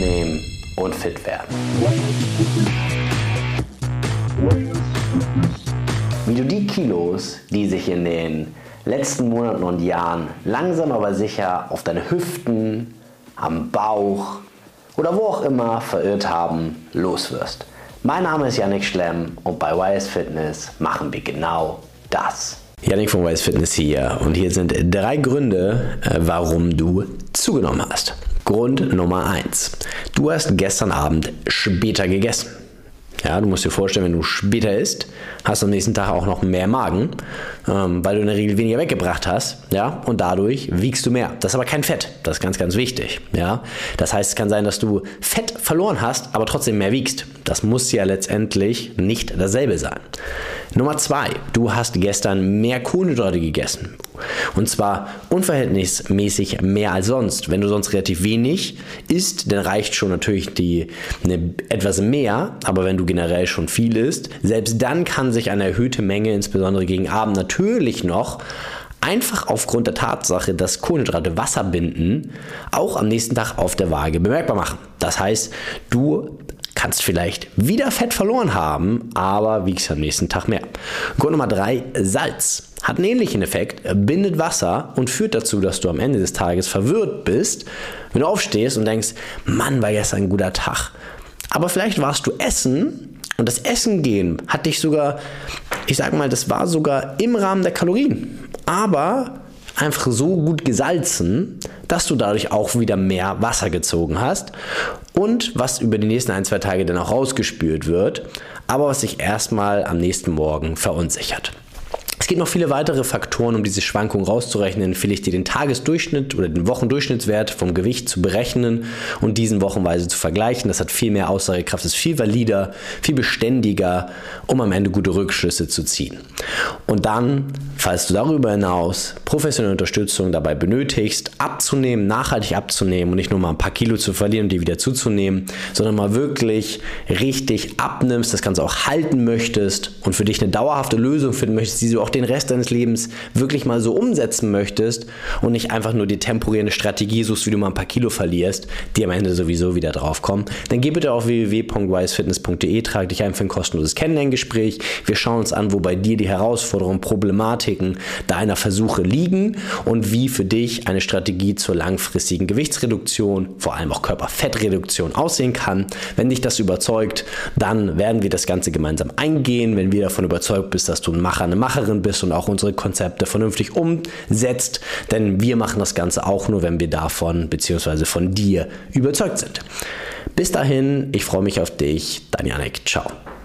abnehmen und fit werden. Wie du die Kilos, die sich in den letzten Monaten und Jahren langsam aber sicher auf deine Hüften, am Bauch oder wo auch immer verirrt haben, loswirst. Mein Name ist Yannick Schlemm und bei YS Fitness machen wir genau das. Yannick von YS Fitness hier und hier sind drei Gründe, äh, warum du zugenommen hast. Grund Nummer eins: Du hast gestern Abend später gegessen. Ja, du musst dir vorstellen, wenn du später isst, hast du am nächsten Tag auch noch mehr Magen, ähm, weil du in der Regel weniger weggebracht hast, ja, und dadurch wiegst du mehr. Das ist aber kein Fett, das ist ganz, ganz wichtig, ja. Das heißt, es kann sein, dass du Fett verloren hast, aber trotzdem mehr wiegst. Das muss ja letztendlich nicht dasselbe sein. Nummer zwei, du hast gestern mehr Kohlenhydrate gegessen. Und zwar unverhältnismäßig mehr als sonst. Wenn du sonst relativ wenig isst, dann reicht schon natürlich die, eine, etwas mehr. Aber wenn du generell schon viel isst, selbst dann kann sich eine erhöhte Menge, insbesondere gegen Abend, natürlich noch einfach aufgrund der Tatsache, dass Kohlenhydrate Wasser binden, auch am nächsten Tag auf der Waage bemerkbar machen. Das heißt, du kannst vielleicht wieder Fett verloren haben, aber wiegst am nächsten Tag mehr. Grund Nummer drei: Salz. Hat einen ähnlichen Effekt, bindet Wasser und führt dazu, dass du am Ende des Tages verwirrt bist, wenn du aufstehst und denkst, Mann, war gestern ein guter Tag. Aber vielleicht warst du essen und das Essen gehen hat dich sogar, ich sag mal, das war sogar im Rahmen der Kalorien. Aber einfach so gut gesalzen, dass du dadurch auch wieder mehr Wasser gezogen hast und was über die nächsten ein, zwei Tage dann auch rausgespült wird, aber was sich erstmal am nächsten Morgen verunsichert gibt noch viele weitere Faktoren, um diese Schwankung rauszurechnen. Empfehle ich dir den Tagesdurchschnitt oder den Wochendurchschnittswert vom Gewicht zu berechnen und diesen wochenweise zu vergleichen. Das hat viel mehr Aussagekraft, ist viel valider, viel beständiger, um am Ende gute Rückschlüsse zu ziehen. Und dann, falls du darüber hinaus professionelle Unterstützung dabei benötigst, abzunehmen, nachhaltig abzunehmen und nicht nur mal ein paar Kilo zu verlieren und die wieder zuzunehmen, sondern mal wirklich richtig abnimmst, das Ganze auch halten möchtest und für dich eine dauerhafte Lösung finden möchtest, die du auch den den Rest deines Lebens wirklich mal so umsetzen möchtest und nicht einfach nur die temporäre Strategie suchst, wie du mal ein paar Kilo verlierst, die am Ende sowieso wieder draufkommen, dann geh bitte auf www.wisefitness.de, trag dich ein für ein kostenloses Kennenlerngespräch. Wir schauen uns an, wo bei dir die Herausforderungen, Problematiken deiner Versuche liegen und wie für dich eine Strategie zur langfristigen Gewichtsreduktion, vor allem auch Körperfettreduktion aussehen kann. Wenn dich das überzeugt, dann werden wir das Ganze gemeinsam eingehen. Wenn wir davon überzeugt bist, dass du ein Macher, eine Macherin bist, bist und auch unsere Konzepte vernünftig umsetzt. Denn wir machen das Ganze auch nur, wenn wir davon bzw. von dir überzeugt sind. Bis dahin, ich freue mich auf dich. Dein Janik. Ciao.